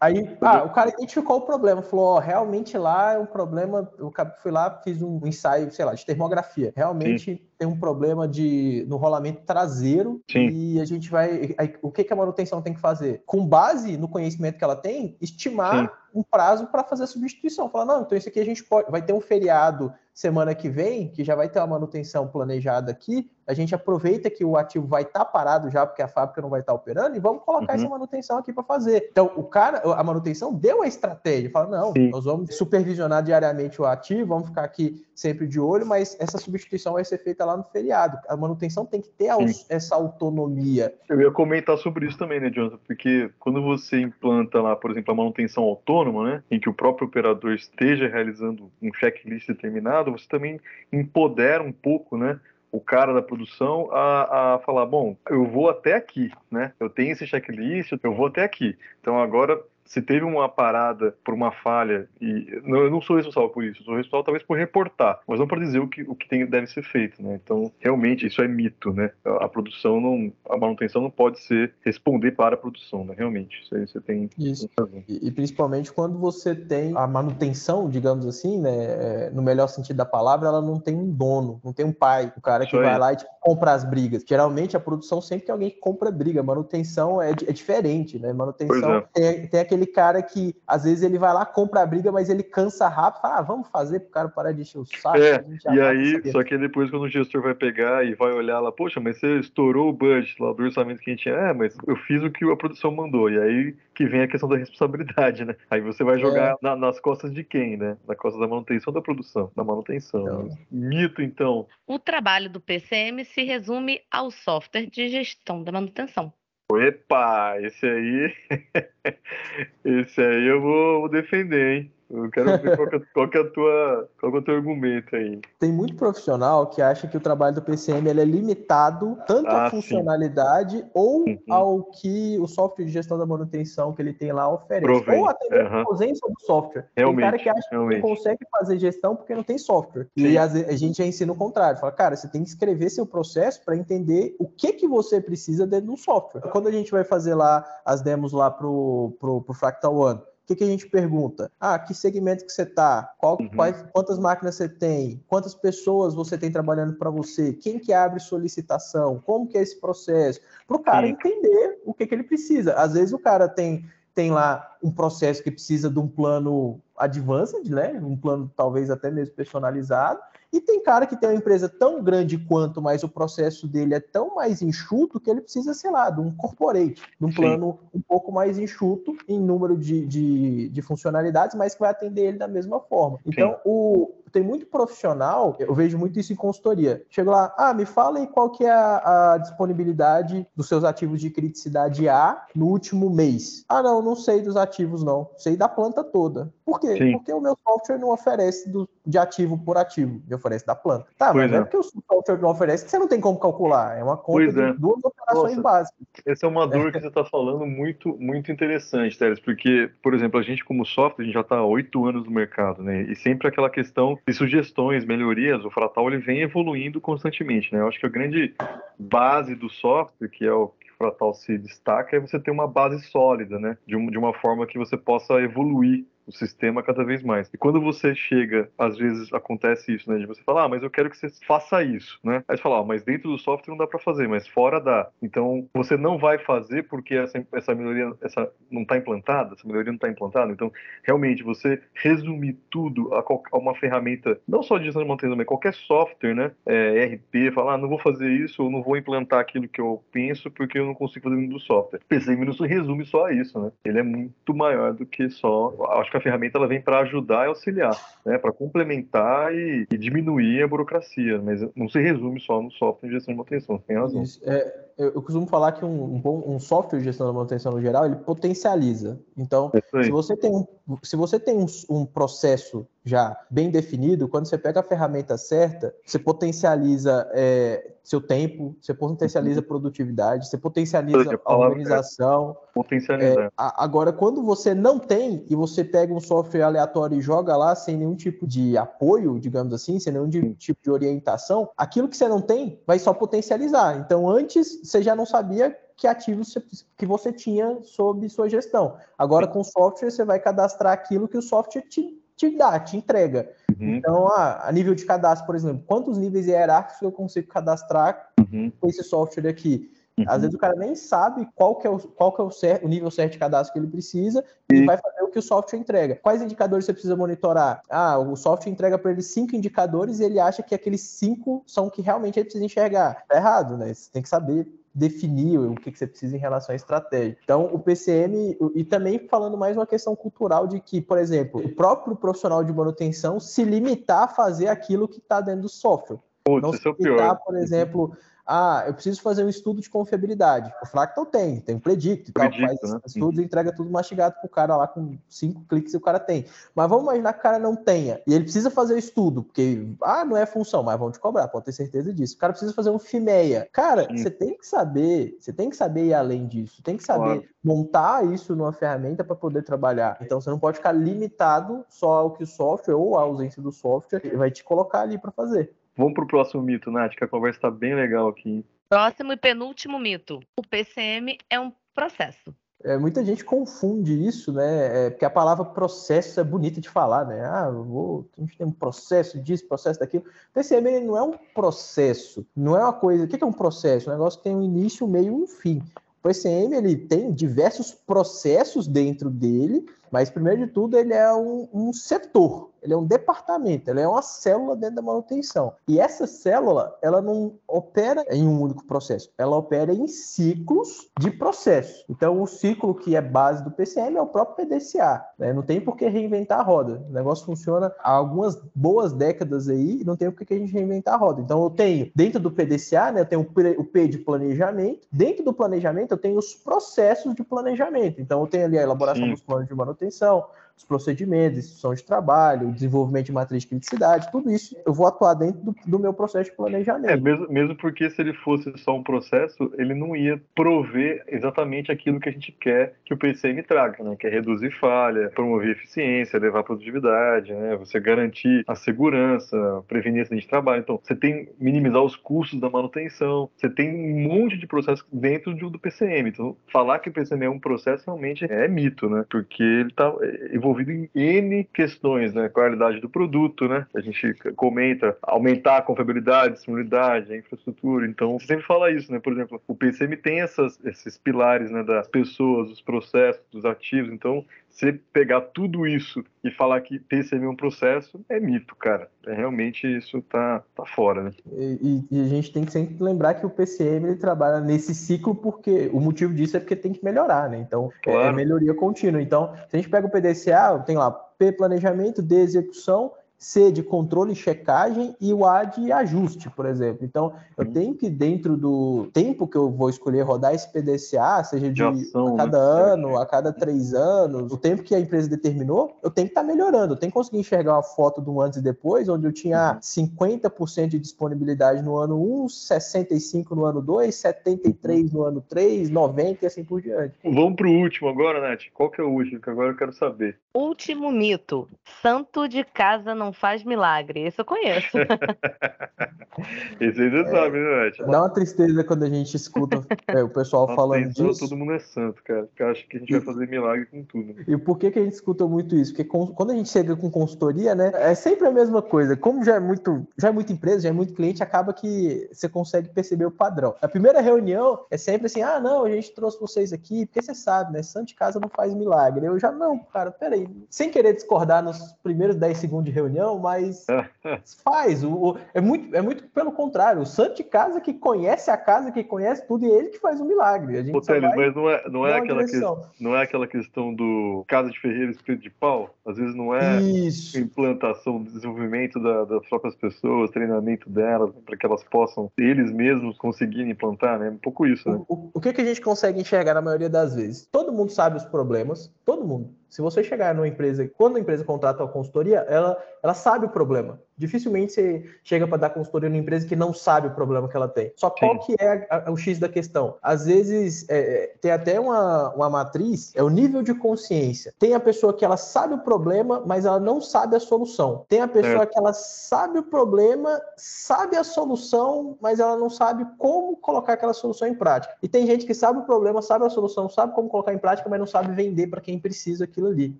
Aí, ah, o cara identificou o problema, falou, ó, realmente lá é um problema, eu fui lá, fiz um ensaio, sei lá, de termografia. Realmente Sim. tem um problema de no rolamento traseiro Sim. e a gente vai, aí, o que, que a manutenção tem que fazer? Com base no conhecimento que ela tem, estimar um prazo para fazer a substituição. Falar, não, então isso aqui a gente pode, vai ter um feriado semana que vem, que já vai ter uma manutenção planejada aqui, a gente aproveita que o ativo vai estar tá parado já, porque a fábrica não vai estar tá operando, e vamos colocar uhum. essa manutenção aqui para fazer. Então, o cara, a manutenção deu a estratégia, fala, não, Sim. nós vamos supervisionar diariamente o ativo, vamos ficar aqui sempre de olho, mas essa substituição vai ser feita lá no feriado. A manutenção tem que ter essa autonomia. Eu ia comentar sobre isso também, né, Jonathan? Porque quando você implanta lá, por exemplo, a manutenção autônoma, né, em que o próprio operador esteja realizando um checklist determinado, você também empodera um pouco, né, o cara da produção a, a falar, bom, eu vou até aqui, né? Eu tenho esse checklist, eu vou até aqui. Então agora se teve uma parada por uma falha, e não, eu não sou responsável por isso, eu sou responsável talvez por reportar, mas não para dizer o que, o que tem, deve ser feito, né? Então, realmente, isso é mito, né? A produção não, a manutenção não pode ser responder para a produção, né? Realmente, isso aí você tem. Isso. E, e, principalmente quando você tem a manutenção, digamos assim, né? É, no melhor sentido da palavra, ela não tem um dono, não tem um pai, o cara que vai lá e tipo, compra as brigas. Geralmente a produção sempre tem alguém que compra briga, manutenção é, é diferente, né? Manutenção é. tem, tem aquele cara que às vezes ele vai lá, compra a briga, mas ele cansa rápido, fala, ah, vamos fazer pro cara parar de encher o saco. É, e aí, só que depois quando o gestor vai pegar e vai olhar lá, poxa, mas você estourou o budget lá do orçamento que a gente tinha, é, mas eu fiz o que a produção mandou, e aí que vem a questão da responsabilidade, né? Aí você vai jogar é. na, nas costas de quem, né? Na costas da manutenção da produção, da manutenção. Então. Né? Mito, então. O trabalho do PCM se resume ao software de gestão da manutenção. Epa, esse aí. esse aí eu vou, vou defender, hein? Eu quero ver qual que, é, qual que é a tua, qual é o teu argumento aí. Tem muito profissional que acha que o trabalho do PCM ele é limitado tanto ah, à funcionalidade sim. ou uhum. ao que o software de gestão da manutenção que ele tem lá oferece. Provém. Ou até mesmo uhum. a ausência do software. Realmente, tem cara que acha realmente. que não consegue fazer gestão porque não tem software. Sim. E a, a gente já ensina o contrário. Fala, cara, você tem que escrever seu processo para entender o que, que você precisa dentro do software. Quando a gente vai fazer lá as demos lá pro, pro, pro Fractal One, o que, que, a gente pergunta? Ah, que segmento que você está? Uhum. quantas máquinas você tem? Quantas pessoas você tem trabalhando para você? Quem que abre solicitação? Como que é esse processo? Para o cara Sim. entender o que, que ele precisa. Às vezes o cara tem tem lá um processo que precisa de um plano advanced, né? Um plano talvez até mesmo personalizado. E tem cara que tem uma empresa tão grande quanto, mas o processo dele é tão mais enxuto que ele precisa, sei lá, de um corporate, de um Sim. plano um pouco mais enxuto em número de, de, de, funcionalidades, mas que vai atender ele da mesma forma. Então, o, tem muito profissional, eu vejo muito isso em consultoria. Chego lá, ah, me fala aí qual que é a, a, disponibilidade dos seus ativos de criticidade A no último mês. Ah, não, não sei dos ativos, não. Sei da planta toda. Por quê? Sim. Porque o meu software não oferece do, de ativo por ativo, ele oferece da planta. Tá, pois mas é. é porque o software não oferece que você não tem como calcular. É uma conta pois de é. duas operações Nossa, básicas. Essa é uma dor é. que você está falando muito, muito interessante, Teres, porque, por exemplo, a gente como software, a gente já está há oito anos no mercado, né? E sempre aquela questão de sugestões, melhorias, o Fratal ele vem evoluindo constantemente, né? Eu acho que a grande base do software, que é o que o Fratal se destaca, é você ter uma base sólida, né? De, um, de uma forma que você possa evoluir o sistema cada vez mais. E quando você chega, às vezes acontece isso, né? De você falar, ah, mas eu quero que você faça isso, né? Aí você fala, ah, mas dentro do software não dá para fazer, mas fora dá. Então você não vai fazer porque essa, essa melhoria essa não está implantada, essa melhoria não está implantada. Então, realmente, você resumir tudo a, a, uma ferramenta, não só de gestão de manutenção, mas qualquer software, né? É, RP, falar, ah, não vou fazer isso, ou não vou implantar aquilo que eu penso porque eu não consigo fazer dentro do software. Não se resume só isso, né? Ele é muito maior do que só. Acho que a ferramenta ela vem para ajudar e auxiliar, né, para complementar e, e, diminuir a burocracia, mas não se resume só no software de gestão de manutenção, tem razão. É, eu costumo falar que um, um, bom, um software de gestão de manutenção no geral, ele potencializa. Então, se você tem, um, se você tem um, um, processo já bem definido, quando você pega a ferramenta certa, você potencializa é, seu tempo, você potencializa a produtividade, você potencializa a organização. Potencializar. É, agora, quando você não tem e você pega um software aleatório e joga lá sem nenhum tipo de apoio, digamos assim, sem nenhum tipo de orientação, aquilo que você não tem vai só potencializar. Então, antes você já não sabia que ativos que você tinha sob sua gestão. Agora, com o software, você vai cadastrar aquilo que o software te, te dá, te entrega. Uhum. Então, a, a, nível de cadastro, por exemplo, quantos níveis hierárquicos eu consigo cadastrar uhum. com esse software aqui? Uhum. Às vezes o cara nem sabe qual que é o, qual que é o, certo, o nível certo de cadastro que ele precisa e vai fazer o que o software entrega. Quais indicadores você precisa monitorar? Ah, o software entrega para ele cinco indicadores e ele acha que aqueles cinco são o que realmente ele precisa enxergar. Tá errado, né? Você tem que saber definir o que, você precisa em relação à estratégia. Então, o PCM, e também falando mais uma questão cultural de que, por exemplo, o próprio profissional de manutenção se limitar a fazer aquilo que está dentro do software. Putz, não se limitar, por exemplo, ah, eu preciso fazer um estudo de confiabilidade. O Fractal tem, tem um Predict e tal, faz né? estudos e entrega tudo mastigado pro cara lá com cinco cliques e o cara tem. Mas vamos imaginar que o cara não tenha. E ele precisa fazer o estudo, porque, ah, não é função, mas vão te cobrar, pode ter certeza disso. O cara precisa fazer um FIMEA. Cara, Sim. você tem que saber, você tem que saber ir além disso, tem que saber claro. montar isso numa ferramenta para poder trabalhar. Então você não pode ficar limitado só ao que o software ou a ausência do software vai te colocar ali para fazer. Vamos para o próximo mito, Nath, que a conversa está bem legal aqui. Próximo e penúltimo mito. O PCM é um processo. É, muita gente confunde isso, né? É, porque a palavra processo é bonita de falar, né? Ah, vou, a gente tem um processo disso, processo daquilo. O PCM não é um processo, não é uma coisa. O que é um processo? Um negócio que tem um início, um meio e um fim. O PCM ele tem diversos processos dentro dele, mas primeiro de tudo ele é um, um setor ele é um departamento, ele é uma célula dentro da manutenção. E essa célula, ela não opera em um único processo, ela opera em ciclos de processo. Então, o ciclo que é base do PCM é o próprio PDCA. Né? Não tem por que reinventar a roda. O negócio funciona há algumas boas décadas aí e não tem por que a gente reinventar a roda. Então, eu tenho, dentro do PDCA, né, eu tenho o P de planejamento. Dentro do planejamento, eu tenho os processos de planejamento. Então, eu tenho ali a elaboração Sim. dos planos de manutenção, manutenção os procedimentos, instrução de trabalho, desenvolvimento de matriz de criticidade, tudo isso eu vou atuar dentro do, do, meu processo de planejamento. É, mesmo, mesmo porque se ele fosse só um processo, ele não ia prover exatamente aquilo que a gente quer que o PCM traga, né? Que é reduzir falha, promover eficiência, levar produtividade, né? Você garantir a segurança, prevenir acidente de trabalho. Então, você tem minimizar os custos da manutenção, você tem um monte de processos dentro do PCM. Então, falar que o PCM é um processo realmente é mito, né? Porque está é, envolvido em N questões, né? Qualidade do produto, né? A gente comenta aumentar a confiabilidade, disponibilidade, a infraestrutura. Então, você sempre fala isso, né? Por exemplo, o PCM tem essas, esses pilares, né? Das pessoas, dos processos, dos ativos. Então, você pegar tudo isso e falar que PCM é um processo é mito, cara. É, realmente isso tá, tá fora, né? E, e, a gente tem que sempre lembrar que o PCM ele trabalha nesse ciclo porque o motivo disso é porque tem que melhorar, né? Então, é claro. é melhoria contínua. Então, se a gente pega o PDCA, tem lá P planejamento, D execução C de controle e checagem e o A de ajuste, por exemplo. Então, eu uhum. tenho que, dentro do tempo que eu vou escolher rodar esse PDCA, seja de, de ação, a cada né? ano, a cada três anos, o tempo que a empresa determinou, eu tenho que estar tá melhorando. Eu tenho que conseguir enxergar uma foto do antes e depois, onde eu tinha 50% uhum. de disponibilidade no ano 1, 65% no ano 2, 73% no ano 3, 90% e assim por diante. Vamos para o último agora, Nath. Qual que é o último? Que agora eu quero saber. Último mito. Santo de casa não faz milagre. Esse eu conheço. Esse aí você é, sabe, né, Nath? Dá uma tristeza quando a gente escuta é, o pessoal falando disso. Todo mundo é santo, cara. Porque acha que a gente e, vai fazer milagre com tudo. E por que, que a gente escuta muito isso? Porque com, quando a gente chega com consultoria, né, é sempre a mesma coisa. Como já é muito, já é muita empresa, já é muito cliente, acaba que você consegue perceber o padrão. A primeira reunião é sempre assim: ah, não, a gente trouxe vocês aqui, porque você sabe, né? Santo de casa não faz milagre. Eu já, não, cara, peraí. Sem querer discordar nos primeiros 10 segundos de reunião, mas faz. O, é, muito, é muito pelo contrário. O santo de casa que conhece a casa, que conhece tudo, e ele que faz o milagre. A gente Ô, Teles, mas não é, não, é aquela que, não é aquela questão do casa de ferreiro espírito de pau? Às vezes não é Isso. implantação, desenvolvimento da, das próprias pessoas, treinamento delas, para que elas possam, eles mesmos, conseguirem implantar, né? Um pouco isso, né? O, o, o que, que a gente consegue enxergar na maioria das vezes? Todo mundo sabe os problemas, todo mundo. Se você chegar numa empresa, quando a empresa contrata uma consultoria, ela, ela sabe o problema. Dificilmente você chega para dar consultoria numa empresa que não sabe o problema que ela tem. Só qual Sim. que é a, a, o X da questão? Às vezes é, é, tem até uma, uma matriz, é o nível de consciência. Tem a pessoa que ela sabe o problema, mas ela não sabe a solução. Tem a pessoa é. que ela sabe o problema, sabe a solução, mas ela não sabe como colocar aquela solução em prática. E tem gente que sabe o problema, sabe a solução, sabe como colocar em prática, mas não sabe vender para quem precisa aquilo ali.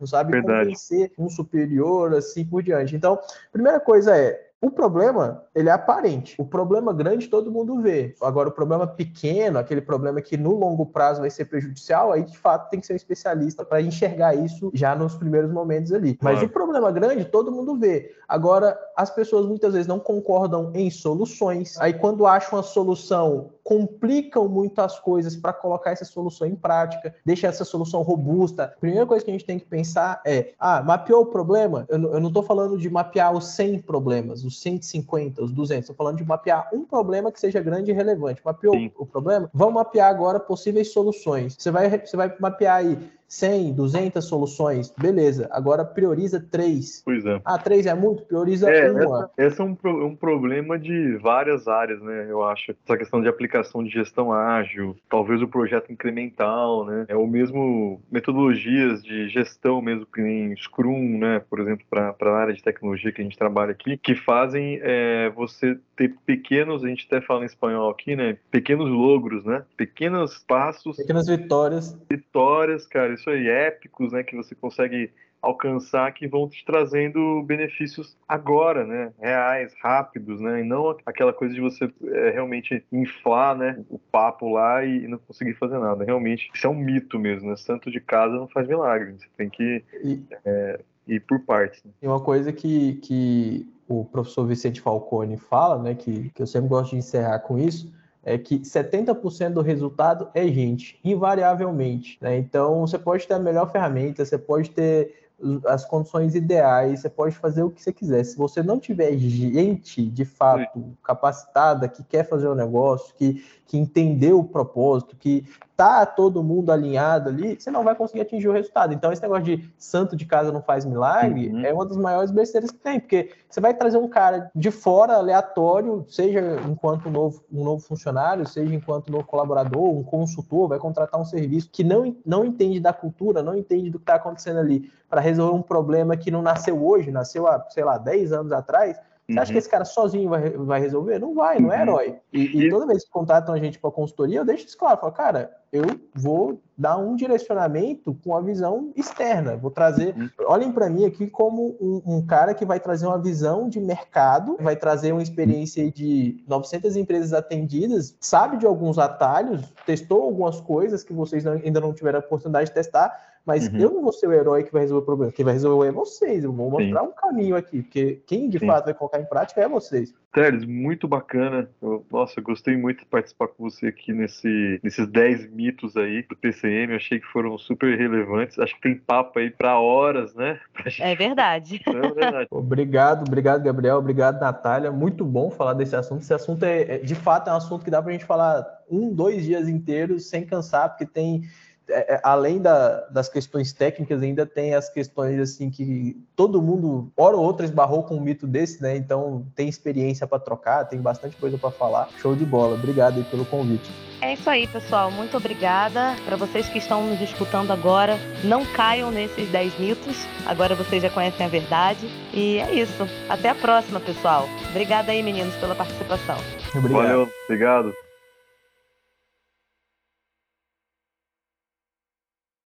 Não sabe Verdade. convencer um superior, assim por diante. Então, primeira coisa é o problema, ele é aparente. O problema grande todo mundo vê. Agora, o problema pequeno, aquele problema que no longo prazo vai ser prejudicial, aí de fato tem que ser um especialista para enxergar isso já nos primeiros momentos ali. Mas o problema grande todo mundo vê. Agora, as pessoas muitas vezes não concordam em soluções. Aí, quando acham a solução, complicam muito as coisas para colocar essa solução em prática, deixa essa solução robusta. A primeira coisa que a gente tem que pensar é: ah, mapeou o problema? Eu, eu não estou falando de mapear os 100 problemas os 150, os 200. Estou falando de mapear um problema que seja grande e relevante. Mapeou Sim. o problema? Vamos mapear agora possíveis soluções. Você vai, você vai mapear aí 100, 200 soluções, beleza. Agora prioriza três. Pois é. Ah, três é muito? Prioriza é, uma. Essa, esse é um, um problema de várias áreas, né? Eu acho. Essa questão de aplicação de gestão ágil, talvez o projeto incremental, né? É o mesmo metodologias de gestão mesmo que nem Scrum, né? Por exemplo, para a área de tecnologia que a gente trabalha aqui, que fazem é, você ter pequenos, a gente até fala em espanhol aqui, né? Pequenos logros, né? Pequenos passos. Pequenas vitórias. Vitórias, cara isso aí, épicos, né, que você consegue alcançar que vão te trazendo benefícios agora, né, reais, rápidos, né, e não aquela coisa de você é, realmente inflar, né, o papo lá e, não conseguir fazer nada. Realmente, isso é um mito mesmo, né, santo de casa não faz milagre, você tem que e, é, ir por partes. Né? E uma coisa que, que o professor Vicente Falcone fala, né, que, que eu sempre gosto de encerrar com isso, é que 70% do resultado é gente, invariavelmente. Né? Então, você pode ter a melhor ferramenta, você pode ter as condições ideais, você pode fazer o que você quiser. Se você não tiver gente de fato capacitada, que quer fazer o negócio, que, que entendeu o propósito, que tá todo mundo alinhado ali, você não vai conseguir atingir o resultado. Então, esse negócio de santo de casa não faz milagre uhum. é uma das maiores besteiras que tem, porque você vai trazer um cara de fora, aleatório, seja enquanto um novo, um novo funcionário, seja enquanto novo colaborador, um consultor, vai contratar um serviço que não, não entende da cultura, não entende do que está acontecendo ali, para resolver um problema que não nasceu hoje, nasceu há, sei lá, 10 anos atrás, você acha que uhum. esse cara sozinho vai, vai resolver? Não vai, não é uhum. herói. E, e toda vez que contratam a gente para consultoria, eu deixo isso claro. Falo, cara, eu vou dar um direcionamento com a visão externa. Vou trazer, uhum. olhem para mim aqui como um, um, cara que vai trazer uma visão de mercado, vai trazer uma experiência de 900 empresas atendidas, sabe de alguns atalhos, testou algumas coisas que vocês não, ainda não tiveram a oportunidade de testar, mas uhum. eu não vou ser o herói que vai resolver o problema. Quem vai resolver é vocês. Eu vou mostrar Sim. um caminho aqui, porque quem de Sim. fato vai colocar em prática é vocês. Teles, muito bacana. Eu, nossa, gostei muito de participar com você aqui nesse, nesses 10 mitos aí do PCM. Eu achei que foram super relevantes. Acho que tem papo aí para horas, né? Pra gente... É verdade. É verdade. obrigado, obrigado, Gabriel. Obrigado, Natália. Muito bom falar desse assunto. Esse assunto é, é de fato, é um assunto que dá pra gente falar um, dois dias inteiros sem cansar, porque tem é, é, além da, das questões técnicas, ainda tem as questões assim que todo mundo, hora ou outra, esbarrou com um mito desse, né? Então tem experiência para trocar, tem bastante coisa para falar. Show de bola. Obrigado aí pelo convite. É isso aí, pessoal. Muito obrigada. Para vocês que estão nos escutando agora, não caiam nesses 10 mitos. Agora vocês já conhecem a verdade. E é isso. Até a próxima, pessoal. Obrigada aí, meninos, pela participação. Obrigado. Valeu, obrigado.